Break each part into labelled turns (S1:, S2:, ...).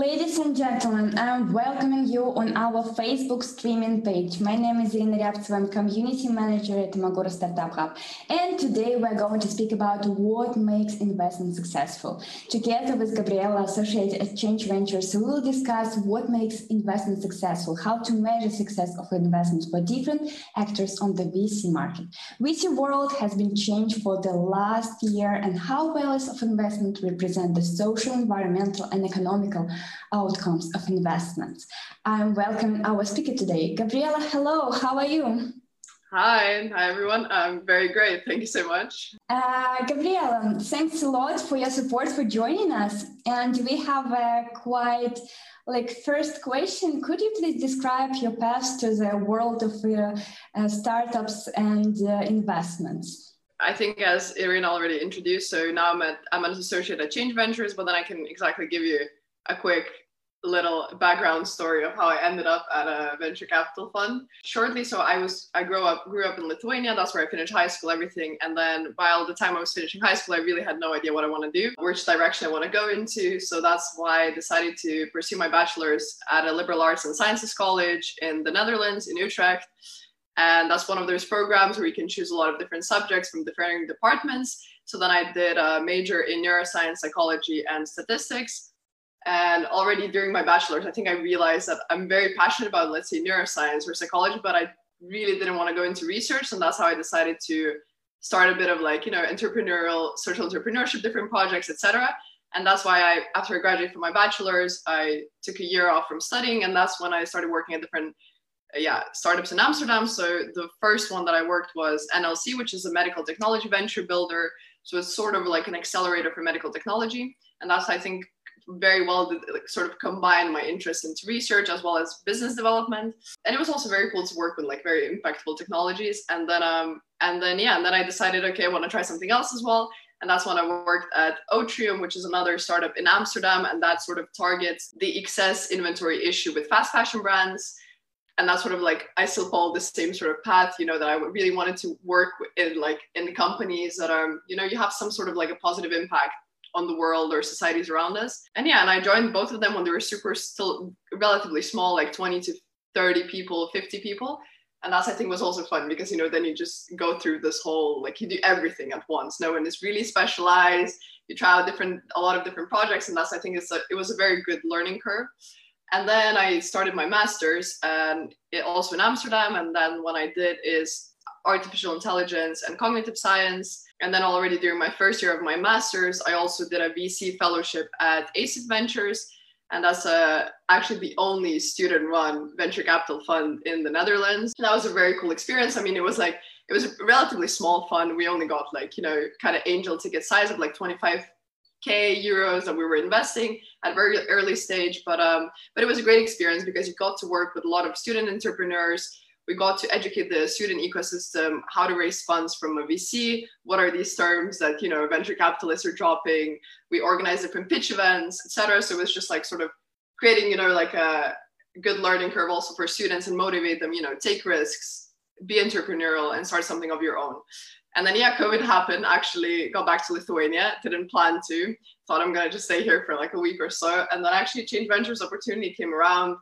S1: Ladies and gentlemen, I'm welcoming you on our Facebook streaming page. My name is Irina Ryabtseva, I'm Community Manager at Imaguru Startup Hub. And today we're going to speak about what makes investment successful. Together with Gabriela, Associate at Change Ventures, we will discuss what makes investment successful, how to measure success of investments for different actors on the VC market. VC world has been changed for the last year and how values of investment represent the social, environmental, and economical outcomes of investments. I'm welcoming our speaker today. Gabriela, hello, how are you?
S2: Hi, hi everyone. I'm very great. Thank you so much.
S1: Uh, Gabriela, thanks a lot for your support for joining us. And we have a quite like first question. Could you please describe your path to the world of uh, uh, startups and uh, investments?
S2: I think as Irina already introduced, so now I'm, at, I'm an associate at Change Ventures, but then I can exactly give you a quick little background story of how I ended up at a venture capital fund. Shortly, so I was I grew up grew up in Lithuania. That's where I finished high school, everything. And then while the time I was finishing high school, I really had no idea what I want to do, which direction I want to go into. So that's why I decided to pursue my bachelor's at a liberal arts and sciences college in the Netherlands in Utrecht. And that's one of those programs where you can choose a lot of different subjects from different departments. So then I did a major in neuroscience, psychology, and statistics and already during my bachelor's, I think I realized that I'm very passionate about, let's say, neuroscience or psychology, but I really didn't want to go into research. And that's how I decided to start a bit of like, you know, entrepreneurial, social entrepreneurship, different projects, etc. And that's why I, after I graduated from my bachelor's, I took a year off from studying. And that's when I started working at different uh, yeah startups in amsterdam so the first one that i worked was nlc which is a medical technology venture builder so it's sort of like an accelerator for medical technology and that's i think very well like, sort of combine my interest into research as well as business development. And it was also very cool to work with like very impactful technologies. And then um and then yeah and then i decided okay i want to try something else as well. And that's when I worked at Otrium, which is another startup in Amsterdam, and that sort of targets the excess inventory issue with fast fashion brands. And that's sort of like I still follow the same sort of path, you know, that I really wanted to work in like in companies that are, you know, you have some sort of like a positive impact on the world or societies around us. And yeah, and I joined both of them when they were super still relatively small, like 20 to 30 people, 50 people. And that's I think was also fun because you know then you just go through this whole like you do everything at once. No one is really specialized. You try out different a lot of different projects, and that's I think it's a, it was a very good learning curve. And then I started my master's and it also in Amsterdam. And then what I did is artificial intelligence and cognitive science and then already during my first year of my master's, I also did a VC fellowship at Ace Ventures. And that's uh, actually the only student run venture capital fund in the Netherlands. That was a very cool experience. I mean, it was like, it was a relatively small fund. We only got like, you know, kind of angel ticket size of like 25k euros that we were investing at a very early stage but um but it was a great experience because you got to work with a lot of student entrepreneurs we got to educate the student ecosystem how to raise funds from a VC. What are these terms that you know venture capitalists are dropping? We organized different pitch events, etc. So it was just like sort of creating you know like a good learning curve also for students and motivate them. You know, take risks, be entrepreneurial, and start something of your own. And then yeah, COVID happened. Actually, got back to Lithuania. Didn't plan to. Thought I'm gonna just stay here for like a week or so. And then actually, Change Ventures opportunity came around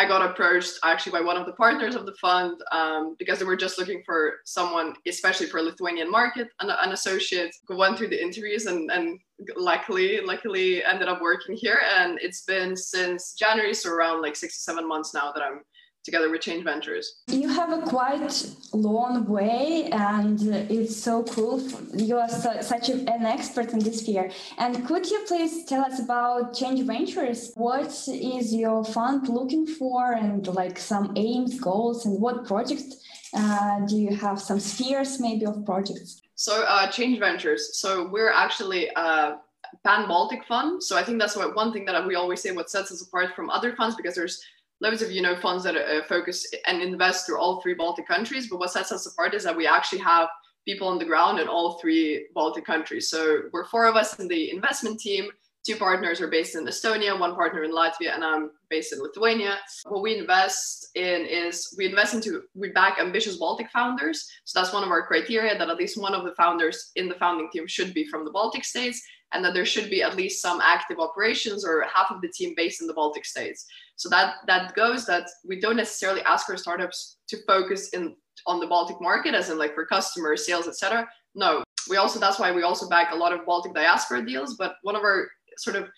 S2: I got approached actually by one of the partners of the fund um, because they were just looking for someone, especially for Lithuanian market, an, an associate went through the interviews and, and luckily, luckily ended up working here. And it's been since January, so around like six to seven months now that I'm together with Change Ventures.
S1: You have a quite long way, and it's so cool. You are so, such an expert in this sphere. And could you please tell us about Change Ventures? What is your fund looking for, and like some aims, goals, and what projects uh, do you have? Some spheres maybe of projects.
S2: So uh, Change Ventures. So we're actually. a Pan Baltic fund. So I think that's what one thing that we always say what sets us apart from other funds because there's loads of you know funds that uh, focus and invest through all three Baltic countries. But what sets us apart is that we actually have people on the ground in all three Baltic countries. So we're four of us in the investment team. Two partners are based in Estonia, one partner in Latvia, and I'm based in Lithuania. What we invest in is we invest into we back ambitious Baltic founders. So that's one of our criteria that at least one of the founders in the founding team should be from the Baltic states and that there should be at least some active operations or half of the team based in the Baltic states. So that that goes that we don't necessarily ask our startups to focus in on the Baltic market, as in like for customer sales, etc. No, we also that's why we also back a lot of Baltic diaspora deals. But one of our sort of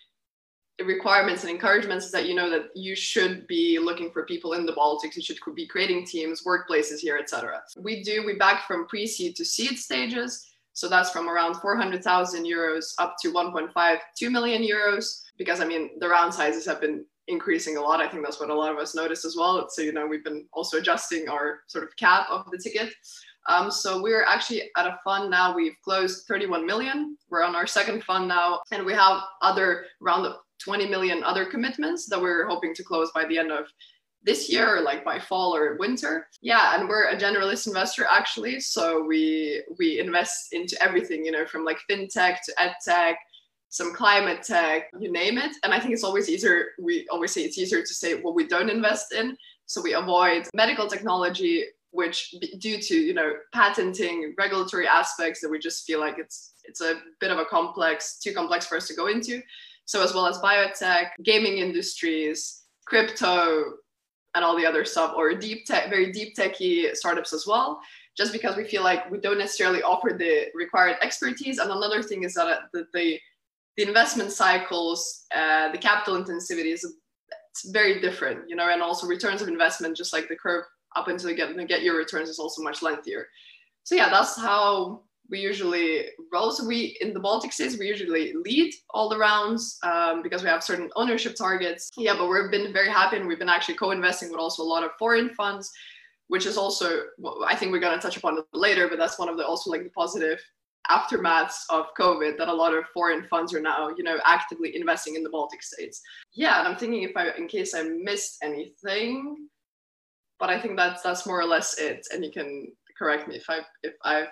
S2: requirements and encouragements is that you know that you should be looking for people in the Baltics. You should be creating teams, workplaces here, etc. We do we back from pre-seed to seed stages. So that's from around 400,000 euros up to 1.5, 2 million euros. Because I mean, the round sizes have been increasing a lot. I think that's what a lot of us noticed as well. So, you know, we've been also adjusting our sort of cap of the ticket. Um, so we're actually at a fund now. We've closed 31 million. We're on our second fund now, and we have other round of 20 million other commitments that we're hoping to close by the end of this year, like by fall or winter. Yeah, and we're a generalist investor actually. So we we invest into everything, you know, from like fintech to edtech, some climate tech, you name it. And I think it's always easier. We always say it's easier to say what we don't invest in. So we avoid medical technology which due to you know patenting regulatory aspects that we just feel like it's it's a bit of a complex too complex for us to go into so as well as biotech gaming industries crypto and all the other stuff or deep tech very deep techy startups as well just because we feel like we don't necessarily offer the required expertise and another thing is that uh, the the, the investment cycles uh, the capital intensity is it's very different you know and also returns of investment just like the curve up until you get, get your returns is also much lengthier. So yeah, that's how we usually roll. So we in the Baltic states we usually lead all the rounds um, because we have certain ownership targets. Yeah, but we've been very happy and we've been actually co-investing with also a lot of foreign funds, which is also I think we're gonna touch upon it later. But that's one of the also like the positive aftermaths of COVID that a lot of foreign funds are now, you know, actively investing in the Baltic states. Yeah, and I'm thinking if I, in case I missed anything, but I think that's that's more or less it. And you can correct me if I if I've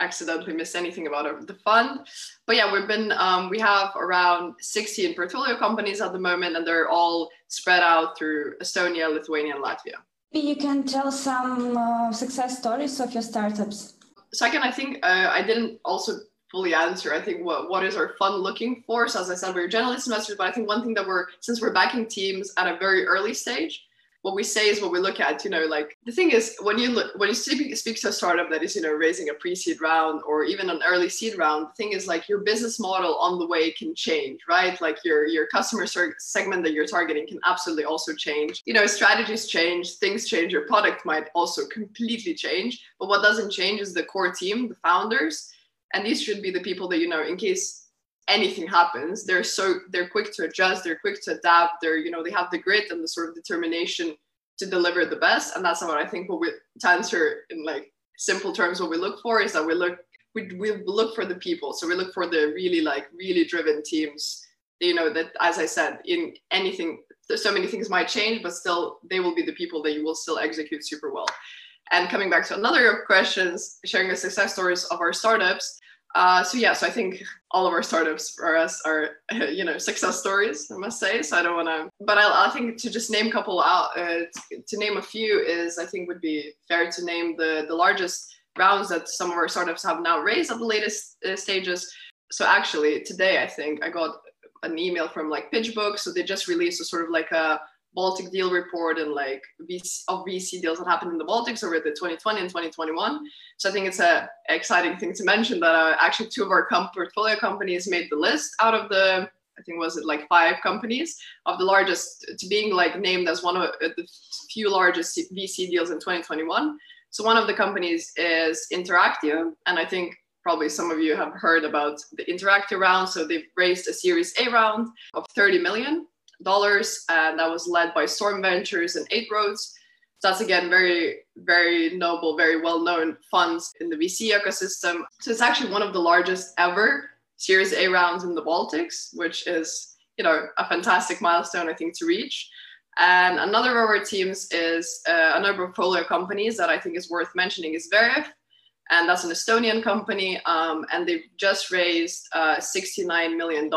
S2: accidentally miss anything about the fund. But yeah, we've been um, we have around 16 portfolio companies at the moment, and they're all spread out through Estonia, Lithuania, and Latvia.
S1: Maybe you can tell some uh, success stories of your startups.
S2: Second, I think uh, I didn't also fully answer. I think what what is our fund looking for? So as I said, we're generalist investors, but I think one thing that we're since we're backing teams at a very early stage, what we say is what we look at you know like the thing is when you look when you speak, speak to a startup that is you know raising a pre-seed round or even an early seed round the thing is like your business model on the way can change right? Like your your customer segment that you're targeting can absolutely also change. You know strategies change things change your product might also completely change. But what doesn't change is the core team the founders and these should be the people that you know in case anything happens they're so they're quick to adjust they're quick to adapt they're you know they have the grit and the sort of determination to deliver the best. And that's what i think what we to answer in like simple terms what we look for is that we look we, we look for the people. So we look for the really like really driven teams. You know that as i said in anything so many things might change but still they will be the people that you will still execute super well. And coming back to another questions sharing the success stories of our startups uh, so yeah, so I think all of our startups for us are you know success stories, I must say. So I don't want to, but I, I think to just name a couple out, uh, to, to, name a few is I think would be fair to name the the largest rounds that some of our startups have now raised at the latest uh, stages. So actually today I think I got an email from like PitchBook, so they just released a sort of like a Baltic deal report and like VC, of VC deals that happened in the Baltics over the 2020 and 2021. So I think it's a exciting thing to mention that uh, actually two of our portfolio companies made the list out of the I think was it like five companies of the largest to being like named as one of the few largest VC deals in 2021. So one of the companies is Interactio, and I think probably some of you have heard about the Interactio round. So they've raised a Series A round of 30 million dollars, and that was led by Storm Ventures and Eight Roads. So that's again very, very noble, very well-known funds in the VC ecosystem. So it's actually one of the largest ever Series A rounds in the Baltics, which is you know a fantastic milestone I think to reach. And another of our teams is uh, another portfolio companies that I think is worth mentioning is Veriff and that's an Estonian company. Um, and they've just raised uh, $69 million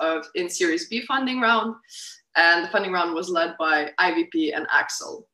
S2: of in Series B funding round, and the funding round was led by IVP and Accel.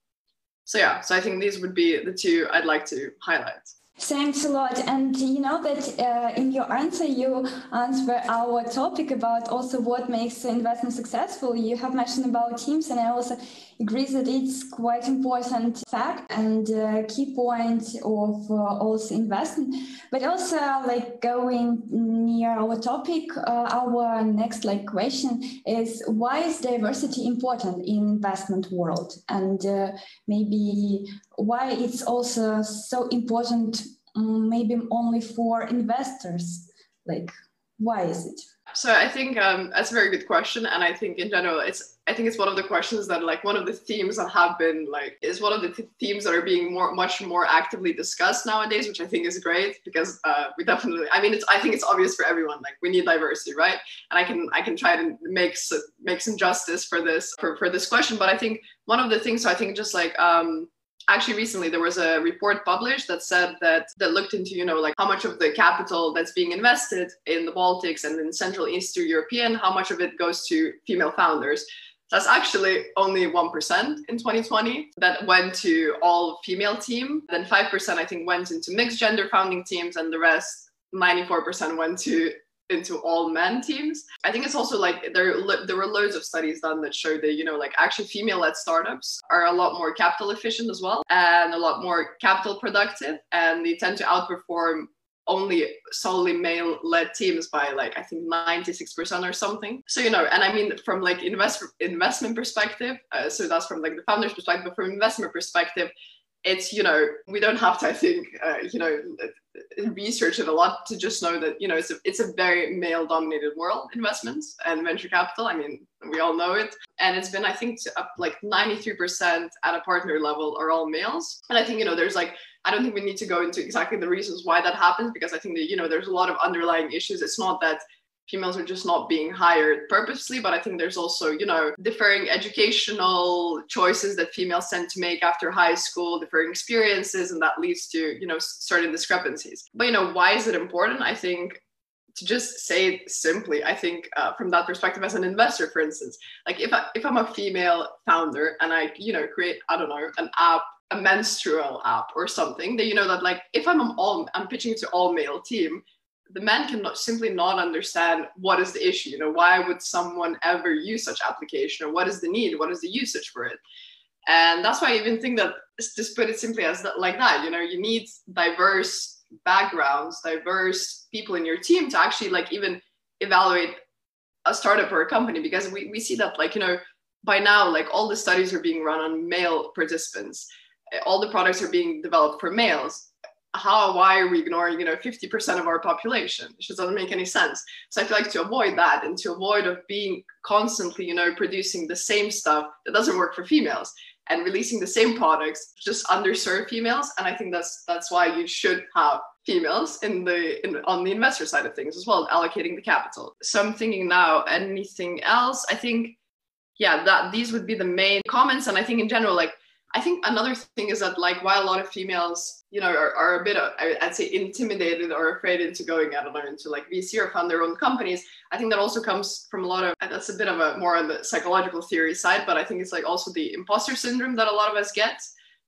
S2: So yeah, so I think these would be the two I'd like to highlight.
S1: Thanks a lot. And you know that uh, in your answer, you answer our topic about also what makes investment successful. You have mentioned about teams, and I also agree that it's quite important fact and uh, key point of uh, also investment. But also, like going near our topic, uh, our next like question is why is diversity important in investment world, and uh, maybe why it's also so important Mm, maybe only for investors? Like why is it?
S2: So i think um, that's a very good question and i think in general it's i think it's one of the questions that like one of the themes that have been like is one of the th- themes that are being more much more actively discussed nowadays which i think is great because uh, we definitely i mean it's i think it's obvious for everyone like we need diversity right? And i can i can try to make make some justice for this for, for this question but i think one of the things so i think just like um actually recently there was a report published that said that that looked into you know like how much of the capital that's being invested in the baltics and in central eastern european how much of it goes to female founders. That's actually only 1% in 2020 that went to all female team. Then 5% i think went into mixed gender founding teams and the rest 94% went to into all men teams. I think it's also like there there were loads of studies done that showed that you know like actually female-led startups are a lot more capital efficient as well and a lot more capital productive and they tend to outperform only solely male led teams by like i think 96% or something so you know and i mean from like invest investment perspective uh, so that's from like the founder's perspective but from investment perspective it's you know we don't have to i think uh, you know research it a lot to just know that you know it's a, it's a very male dominated world investments and venture capital. I mean we all know it. And it's been i think up like 93% at a partner level are all males. And i think you know there's like i don't think we need to go into exactly the reasons why that happens because i think that you know there's a lot of underlying issues. It's not that females are just not being hired purposely but i think there's also you know differing educational choices that females tend to make after high school differing experiences and that leads to you know certain discrepancies. But you know why is it important? I think to just say it simply i think uh, from that perspective as an investor for instance like if, I, if i'm a female founder and i you know create i don't know an app a menstrual app or something that you know that like if i'm all i'm pitching to all male team the men cannot simply not understand what is the issue you know why would someone ever use such application or what is the need what is the usage for it? And that's why i even think that just put it simply as that, like that you know you need diverse backgrounds diverse people in your team to actually like even evaluate a startup or a company because we, we see that like you know by now like all the studies are being run on male participants. All the products are being developed for males how why are we ignoring you know 50% of our population? It just doesn't make any sense. So i feel like to avoid that and to avoid of being constantly you know producing the same stuff that doesn't work for females and releasing the same products just underserve females and i think that's that's why you should have females in the in, on the investor side of things as well allocating the capital. So i'm thinking now anything else? I think yeah that these would be the main comments and i think in general like I think another thing is that like while a lot of females, you know, are, are a bit, uh, of, I'd say intimidated or afraid into going, I don't know, into like VC or fund their own companies. I think that also comes from a lot of, that's a bit of a more on the psychological theory side, but I think it's like also the imposter syndrome that a lot of us get,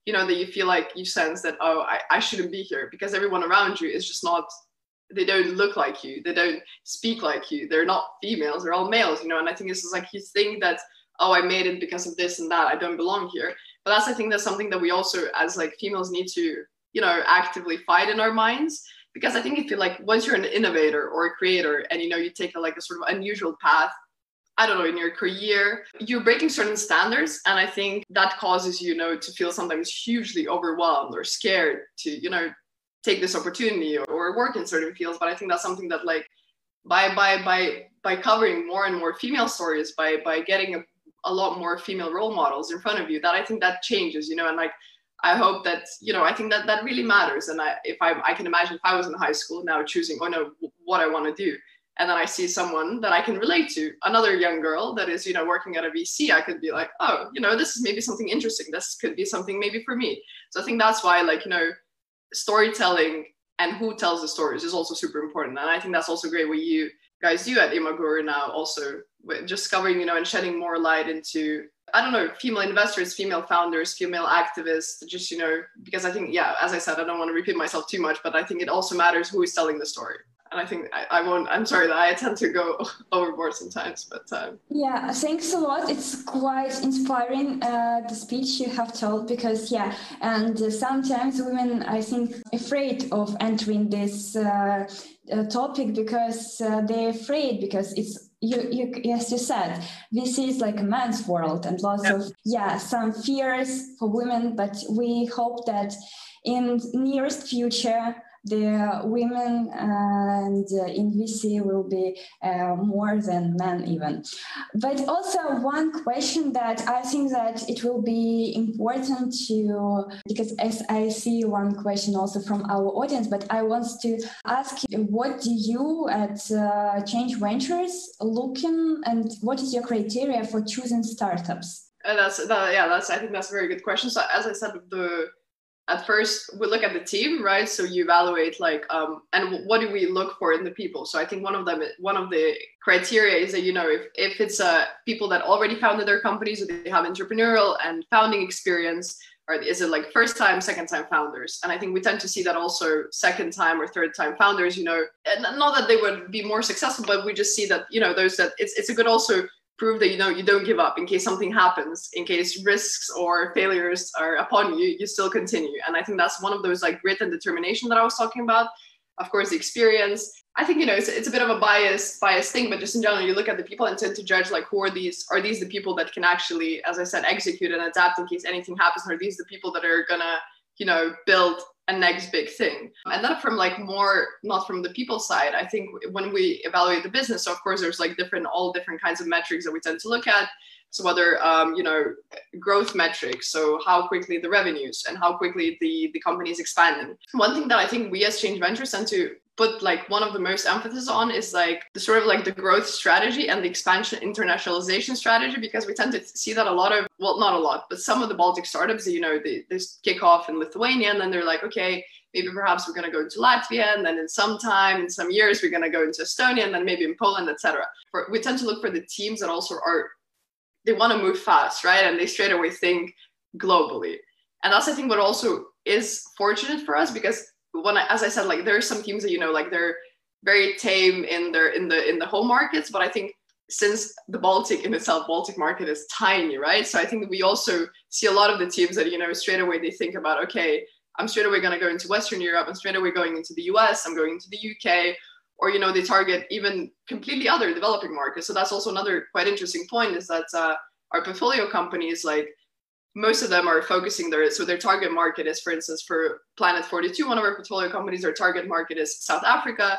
S2: you know, that you feel like you sense that, oh, I, I shouldn't be here because everyone around you is just not they don't look like you they don't speak like you they're not females they're all males you know and i think this is like you think that oh i made it because of this and that i don't belong here but that's i think that's something that we also as like females need to you know actively fight in our minds because i think if you like once you're an innovator or a creator and you know you take a like a sort of unusual path I don't know, in your career, you're breaking certain standards. And I think that causes you know to feel sometimes hugely overwhelmed or scared to, you know, take this opportunity or, or work in certain fields. But I think that's something that like by by by by covering more and more female stories, by by getting a a lot more female role models in front of you that i think that changes you know and like i hope that you know i think that that really matters. And i if i i can imagine if i was in high school now choosing oh no what i want to do and then i see someone that i can relate to another young girl that is you know working at a vc i could be like oh you know this is maybe something interesting. This could be something maybe for me. So i think that's why like you know storytelling and who tells the stories is also super important. And i think that's also great what you guys do at Imaguru now also just covering you know and shedding more light into I don't know, female investors, female founders, female activists, just, you know, because I think, yeah, as I said, I don't want to repeat myself too much, but I think it also matters who is telling the story. And I think I, I won't, I'm sorry that I tend to go overboard sometimes, but. Um,
S1: yeah, thanks a lot. It's quite inspiring, uh, the speech you have told, because, yeah, and uh, sometimes women, I think, afraid of entering this uh, uh topic because uh, they're afraid because it's you, you yes you said this is like a man's world and lots yep. of yeah some fears for women but we hope that in nearest future the women and uh, in VC will be uh, more than men even. But also one question that I think that it will be important to, because as I see one question also from our audience, but I want to ask what do you at uh, Change Ventures looking and what is your criteria for choosing startups?
S2: And that's that, yeah, that's I think that's a very good question. So as I said, the at first we look at the team right? So you evaluate like um, and what do we look for in the people? So i think one of them one of the criteria is that you know if, if it's uh, people that already founded their companies or they have entrepreneurial and founding experience or is it like first time second time founders? And i think we tend to see that also second time or third time founders you know? And not that they would be more successful but we just see that you know those that it's, it's a good also prove that you know you don't give up in case something happens in case risks or failures are upon you you still continue. And i think that's one of those like grit and determination that i was talking about. Of course the experience. I think you know it's, it's a bit of a bias bias thing but just in general you look at the people and tend to judge like who are these are these the people that can actually as i said execute and adapt in case anything happens? Or are these the people that are gonna you know build a next big thing. And that from like more not from the people side i think when we evaluate the business so of course there's like different all different kinds of metrics that we tend to look at. So whether um, you know growth metrics so how quickly the revenues and how quickly the the company is expanding. One thing that i think we as change ventures tend to put like one of the most emphasis on is like the sort of like the growth strategy and the expansion internationalization strategy because we tend to see that a lot of well not a lot but some of the baltic startups you know they, they kick off in lithuania and then they're like okay maybe perhaps we're going to go into latvia and then in some time in some years we're going to go into estonia and then maybe in poland etc we tend to look for the teams that also are they want to move fast right? And they straight away think globally. And that's i think what also is fortunate for us because when I, as I said, like there are some teams that you know, like they're very tame in their in the in the home markets, but I think since the Baltic in itself, Baltic market is tiny, right? So I think we also see a lot of the teams that you know straight away they think about, okay, I'm straight away going to go into Western Europe, I'm straight away going into the US, I'm going into the UK, or you know they target even completely other developing markets. So that's also another quite interesting point is that uh, our portfolio companies like most of them are focusing their so their target market is for instance for planet 42 one of our portfolio companies their target market is south africa.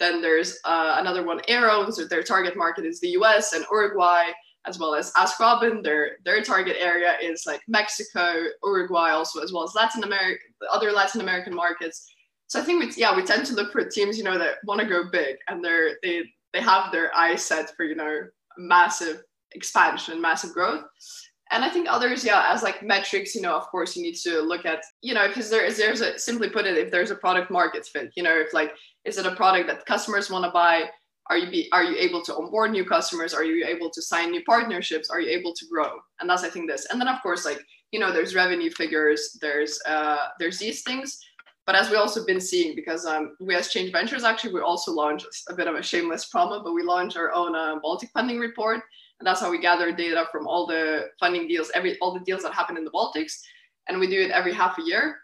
S2: Then there's uh, another one Arrow, so their target market is the us and uruguay as well as ask robin their their target area is like mexico uruguay also as well as latin america other latin american markets. So i think we, yeah we tend to look for teams you know that want to go big and they're they they have their eyes set for you know massive expansion massive growth and I think others, yeah, as like metrics, you know, of course, you need to look at, you know, because there is there's a simply put it, if there's a product market fit, you know, if like is it a product that customers want to buy? Are you be are you able to onboard new customers? Are you able to sign new partnerships? Are you able to grow? And that's I think this. And then of course, like you know, there's revenue figures, there's uh there's these things. But as we also been seeing, because um, we as Change Ventures actually we also launched a bit of a shameless promo, but we launched our own uh, Baltic funding report that's how we gather data from all the funding deals, every all the deals that happen in the Baltics. And we do it every half a year.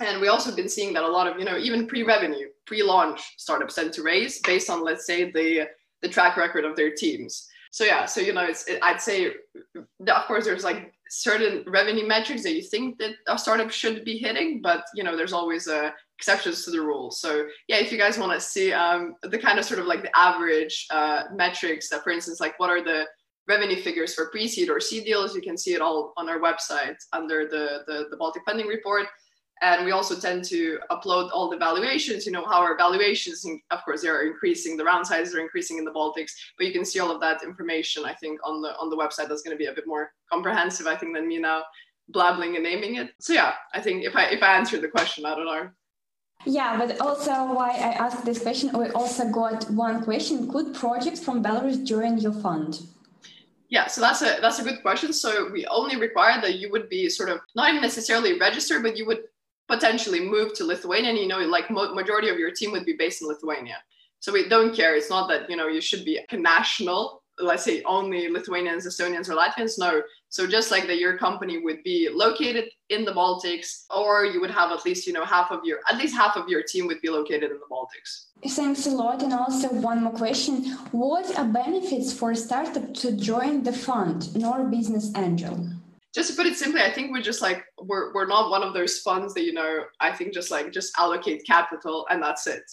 S2: And we also been seeing that a lot of, you know, even pre-revenue, pre-launch startups tend to raise based on, let's say, the the track record of their teams. So yeah, so you know, it's it, I'd say, of course, there's like certain revenue metrics that you think that a startup should be hitting, but you know, there's always uh, exceptions to the rule. So yeah, if you guys want to see um, the kind of sort of like the average uh, metrics that, for instance, like what are the revenue figures for pre-seed or seed deals, you can see it all on our website under the the, the Baltic Funding Report. And we also tend to upload all the valuations, you know, how our valuations, of course, they are increasing, the round sizes are increasing in the Baltics, but you can see all of that information, I think, on the on the website. That's going to be a bit more comprehensive, I think, than me now blabbling and naming it. So yeah, I think if I if I answered the question, I don't know.
S1: Yeah, but also why I asked this question, we also got one question. Could projects from Belarus join your fund?
S2: Yeah, so that's a that's a good question. So we only require that you would be sort of not necessarily registered, but you would potentially move to Lithuania. And you know, like majority of your team would be based in Lithuania. So we don't care. It's not that you know you should be a national let's say only Lithuanians, Estonians, or Latvians. No. So just like that, your company would be located in the Baltics, or you would have at least you know half of your at least half of your team would be located in the Baltics.
S1: Thanks a lot. And also one more question: What are benefits for a startup to join the fund, nor business angel?
S2: just to put it simply, I think we're just like we're we're not one of those funds that you know. I think just like just allocate capital and that's it.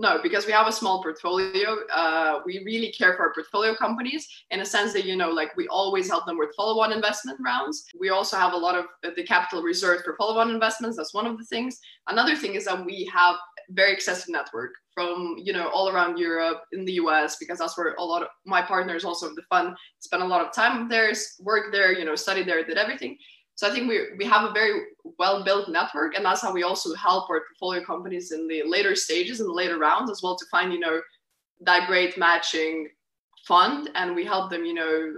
S2: No, because we have a small portfolio. Uh, we really care for our portfolio companies in a sense that, you know, like we always help them with follow on investment rounds. We also have a lot of the capital reserved for follow on investments. That's one of the things. Another thing is that we have very extensive network from you know all around Europe in the US because that's where a lot of my partners also of the fund spent a lot of time there, worked there, you know, studied there, did everything. So I think we, we have a very well built network, and that's how we also help our portfolio companies in the later stages and later rounds as well to find you know that great matching fund, and we help them you know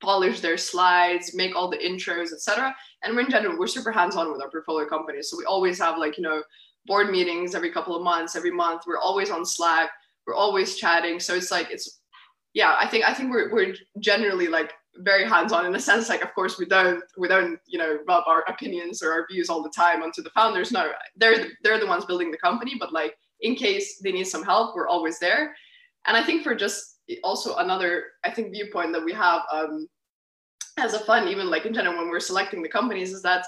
S2: polish their slides, make all the intros, etc. And we're in general we're super hands on with our portfolio companies, so we always have like you know board meetings every couple of months, every month. We're always on Slack. We're always chatting. So it's like it's yeah. I think I think we're we're generally like very hands-on in a sense like of course we don't we don't you know rub our opinions or our views all the time onto the founders. No they're the, they're the ones building the company but like in case they need some help we're always there. And i think for just also another i think viewpoint that we have um, as a fund even like in general when we're selecting the companies is that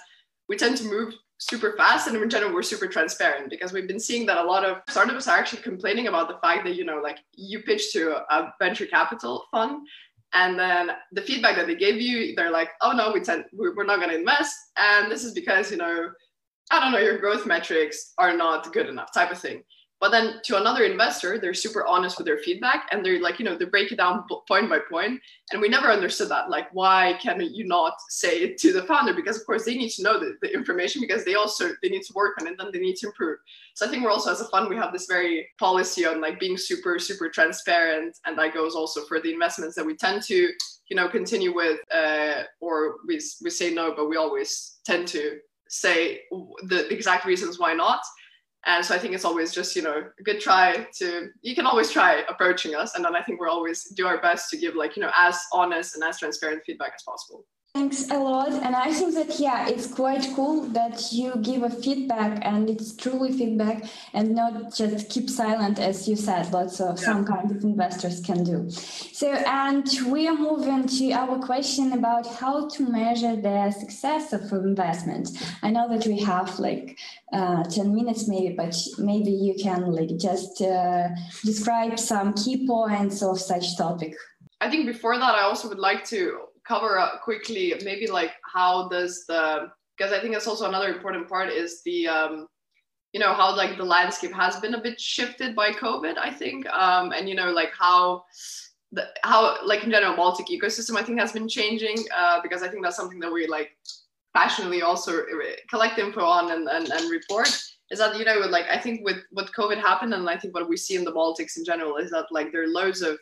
S2: we tend to move super fast and in general we're super transparent because we've been seeing that a lot of startups are actually complaining about the fact that you know like you pitch to a venture capital fund and then the feedback that they gave you, they're like, oh no, we tend, we're not going to invest. And this is because, you know, I don't know, your growth metrics are not good enough type of thing. But then to another investor, they're super honest with their feedback and they're like, you know, they break it down point by point. And we never understood that. Like, why can you not say it to the founder? Because of course they need to know the, the information because they also they need to work on it and then they need to improve. So I think we're also as a fund, we have this very policy on like being super, super transparent. And that goes also for the investments that we tend to, you know, continue with uh, or we, we say no, but we always tend to say the exact reasons why not and so I think it's always just, you know, a good try to, you can always try approaching us. And then I think we're always do our best to give like, you know, as honest and as transparent feedback as possible.
S1: Thanks a lot. And I think that, yeah, it's quite cool that you give a feedback and it's truly feedback and not just keep silent, as you said, lots of yeah. some kind of investors can do. So, and we are moving to our question about how to measure the success of investment. I know that we have like uh, 10 minutes maybe, but maybe you can like just uh, describe some key points of such topic.
S2: I think before that, I also would like to cover up quickly maybe like how does the because I think that's also another important part is the um, you know how like the landscape has been a bit shifted by COVID I think. Um, and you know like how the how like in general Baltic ecosystem I think has been changing uh, because I think that's something that we like passionately also collect info on and, and, and report is that you know like I think with what COVID happened and I think what we see in the Baltics in general is that like there are loads of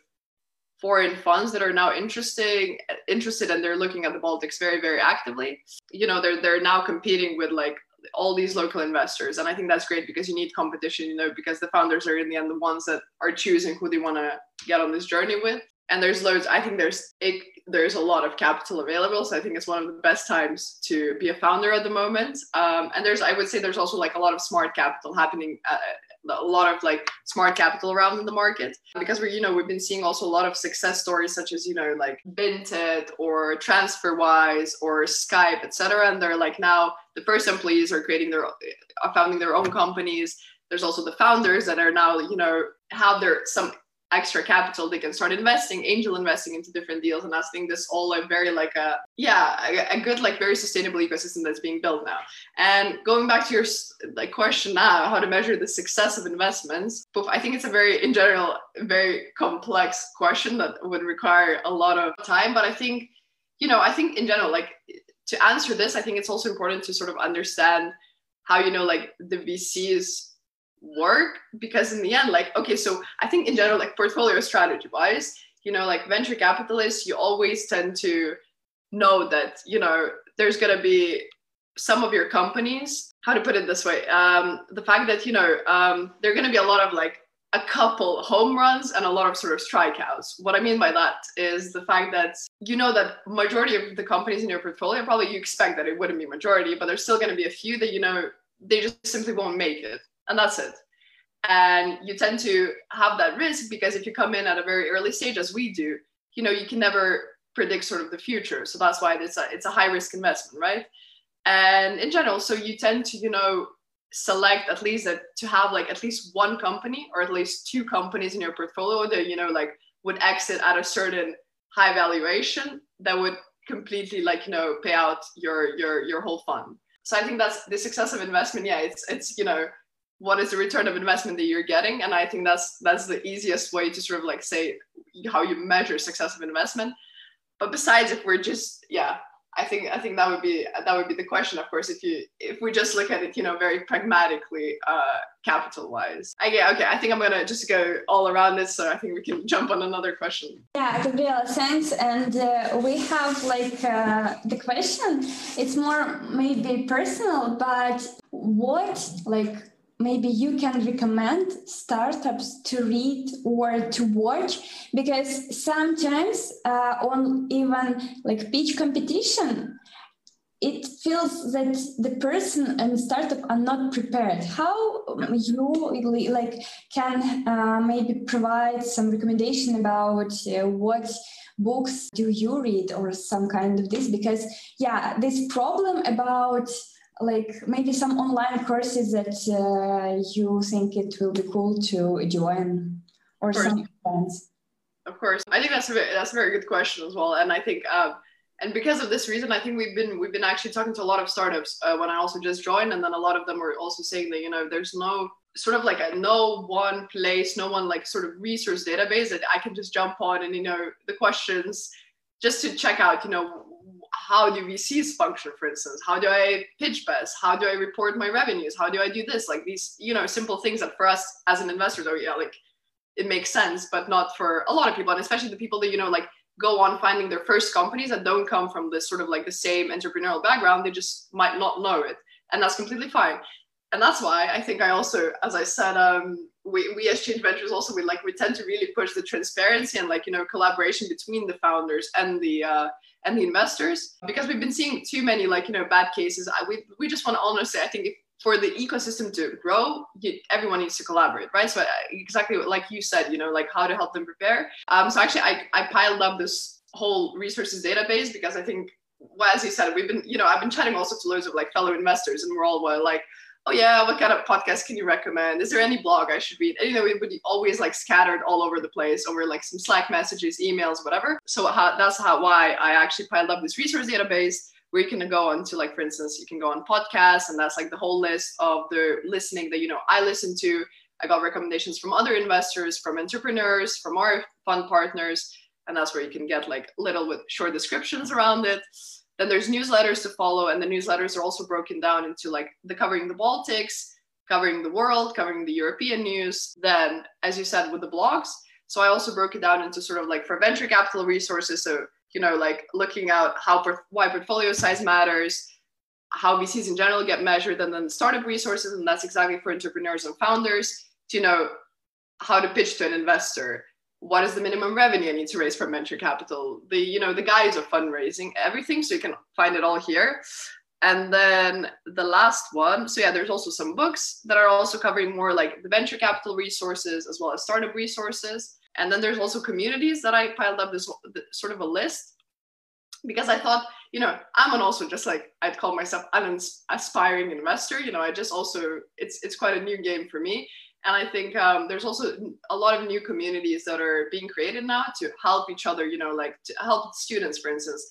S2: foreign funds that are now interesting interested and they're looking at the Baltics very very actively. You know, they're they're now competing with like all these local investors. And i think that's great because you need competition you know because the founders are in the end the ones that are choosing who they want to get on this journey with. And there's loads i think there's it, there's a lot of capital available. So i think it's one of the best times to be a founder at the moment. Um, and there's i would say there's also like a lot of smart capital happening uh, a lot of like smart capital around in the market. Because we're you know we've been seeing also a lot of success stories such as you know like Vinted or TransferWise or Skype etc and they're like now the first employees are creating their are founding their own companies. There's also the founders that are now you know have their some extra capital they can start investing angel investing into different deals and i think this all a very like a yeah a, good like very sustainable ecosystem that's being built now. And going back to your like question now how to measure the success of investments i think it's a very in general very complex question that would require a lot of time but i think you know i think in general like to answer this i think it's also important to sort of understand how you know like the vcs work because in the end like okay so i think in general like portfolio strategy wise you know, like venture capitalists, you always tend to know that, you know, there's going to be some of your companies, how to put it this way, um, the fact that, you know, um, there are going to be a lot of like a couple home runs and a lot of sort of strikeouts. What I mean by that is the fact that you know that majority of the companies in your portfolio, probably you expect that it wouldn't be majority, but there's still going to be a few that you know they just simply won't make it. And that's it. And you tend to have that risk because if you come in at a very early stage, as we do, you know, you can never predict sort of the future. So that's why it's a, it's a high risk investment, right? And in general, so you tend to, you know, select at least a, to have like at least one company or at least two companies in your portfolio that, you know, like would exit at a certain high valuation that would completely like, you know, pay out your, your, your whole fund. So I think that's the success of investment. Yeah, it's, it's, you know, what is the return of investment that you're getting? And i think that's that's the easiest way to sort of like say how you measure success of investment. But besides if we're just yeah i think i think that would be that would be the question of course if you if we just look at it you know very pragmatically uh capital wise. Okay okay i think i'm gonna just go all around this so i think we can jump on another question.
S1: Yeah gabriela thanks and uh, we have like uh, the question it's more maybe personal but what like maybe you can recommend startups to read or to watch because sometimes uh, on even like pitch competition it feels that the person and startup are not prepared. How you like can uh, maybe provide some recommendation about uh, what books do you read or some kind of this? Because yeah this problem about like maybe some online courses that uh, you think it will be cool to join or some events?
S2: of course i think that's a very, that's a very good question as well and i think uh, and because of this reason i think we've been we've been actually talking to a lot of startups uh, when i also just joined and then a lot of them were also saying that you know there's no sort of like a no one place no one like sort of resource database that i can just jump on and you know the questions just to check out you know how do VCs function, for instance? How do I pitch best? How do I report my revenues? How do I do this? Like these, you know, simple things that for us as an investor, though, yeah, like it makes sense, but not for a lot of people, and especially the people that you know, like go on finding their first companies that don't come from this sort of like the same entrepreneurial background. They just might not know it, and that's completely fine. And that's why I think I also, as I said, um, we, we as change ventures also we like we tend to really push the transparency and like you know collaboration between the founders and the uh, and the investors. Because we've been seeing too many like you know bad cases I, we, we just want to honestly say, i think if, for the ecosystem to grow you, everyone needs to collaborate right? So uh, exactly like you said you know like how to help them prepare. Um, so actually I, I piled up this whole resources database because i think well, as you said we've been you know i've been chatting also to loads of like fellow investors and we're all well, like oh yeah, what kind of podcast can you recommend? Is there any blog I should read? And, you know, it would be always like scattered all over the place over like some Slack messages, emails, whatever. So how, that's how why I actually piled up this resource database where you can go on to like, for instance, you can go on podcasts and that's like the whole list of the listening that, you know, I listen to. I got recommendations from other investors, from entrepreneurs, from our fund partners. And that's where you can get like little with short descriptions around it. Then there's newsletters to follow, and the newsletters are also broken down into like the covering the Baltics, covering the world, covering the European news. Then, as you said, with the blogs. So I also broke it down into sort of like for venture capital resources. So you know, like looking out how why portfolio size matters, how VCs in general get measured, and then startup resources, and that's exactly for entrepreneurs and founders to know how to pitch to an investor what is the minimum revenue I need to raise from venture capital, the you know the guides of fundraising, everything. So you can find it all here. And then the last one, so yeah, there's also some books that are also covering more like the venture capital resources as well as startup resources. And then there's also communities that I piled up this sort of a list because I thought, you know, I'm an also just like I'd call myself an aspiring investor. You know, I just also it's it's quite a new game for me and I think um, there's also a lot of new communities that are being created now to help each other, you know, like to help students, for instance,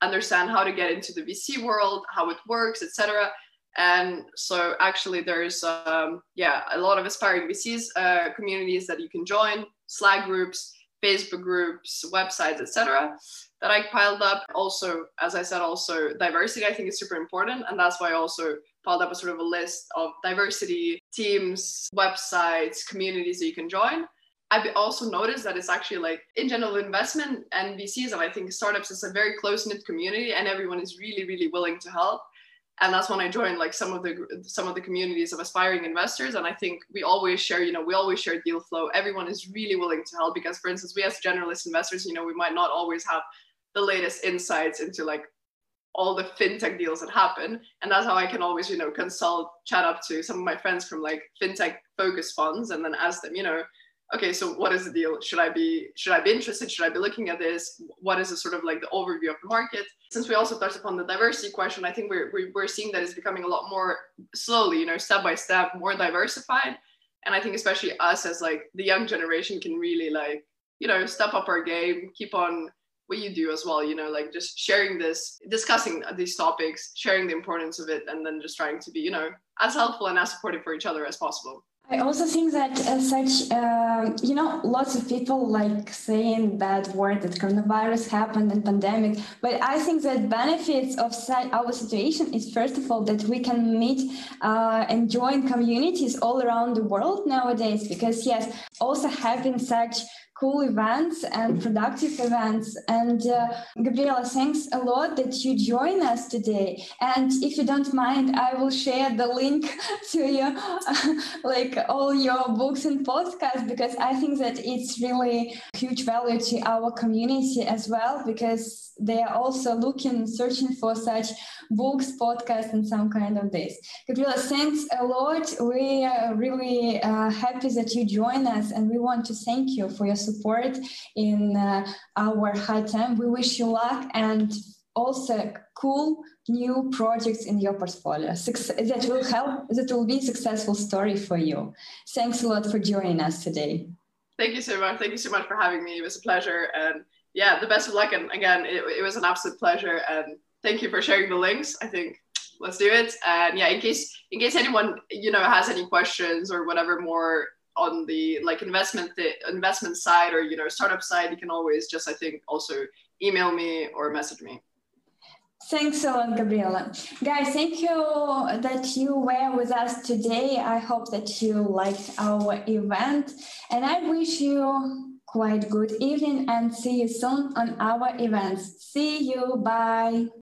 S2: understand how to get into the VC world, how it works, etc. And so actually there's, um, yeah, a lot of aspiring VCs uh, communities that you can join, Slack groups, Facebook groups, websites, etc. that I piled up. Also, as I said, also diversity I think is super important. And that's why also piled up a sort of a list of diversity teams, websites, communities that you can join. I've also noticed that it's actually like in general investment and VCs and I think startups is a very close knit community and everyone is really really willing to help and that's when I joined like some of the some of the communities of aspiring investors. And I think we always share, you know, we always share deal flow. Everyone is really willing to help because, for instance, we as generalist investors, you know, we might not always have the latest insights into like all the fintech deals that happen. And that's how i can always you know consult chat up to some of my friends from like fintech focus funds and then ask them you know okay so what is the deal? Should i be should i be interested? Should i be looking at this? What is the sort of like the overview of the market? Since we also touched upon the diversity question i think we're, we're seeing that it's becoming a lot more slowly you know step by step more diversified. And i think especially us as like the young generation can really like you know step up our game keep on what you do as well you know like just sharing this discussing these topics sharing the importance of it and then just trying to be you know as helpful and as supportive for each other as possible
S1: I also think that uh, such, uh, you know, lots of people like saying that word that coronavirus happened and pandemic, but I think that benefits of our situation is first of all that we can meet uh, and join communities all around the world nowadays. Because yes, also having such cool events and productive events. And uh, Gabriela, thanks a lot that you join us today. And if you don't mind, I will share the link to your, like all your books and podcasts, because I think that it's really huge value to our community as well, because they are also looking, searching for such books, podcasts, and some kind of this. Gabriela, thanks a lot. We are really uh, happy that you join us, and we want to thank you for your in uh, our high time. We wish you luck and also cool new projects in your portfolio. That will help that will be a successful story for you. Thanks a lot for joining us today.
S2: Thank you so much. Thank you so much for having me. It was a pleasure. And yeah the best of luck. And again it, it was an absolute pleasure. And thank you for sharing the links. I think let's do it. And yeah, in case in case anyone you know has any questions or whatever more on the like investment the investment side or you know startup side, you can always just I think also email me or message me.
S1: Thanks a lot, Gabriela. Guys, thank you that you were with us today. I hope that you liked our event and I wish you quite good evening and see you soon on our events. See you. Bye.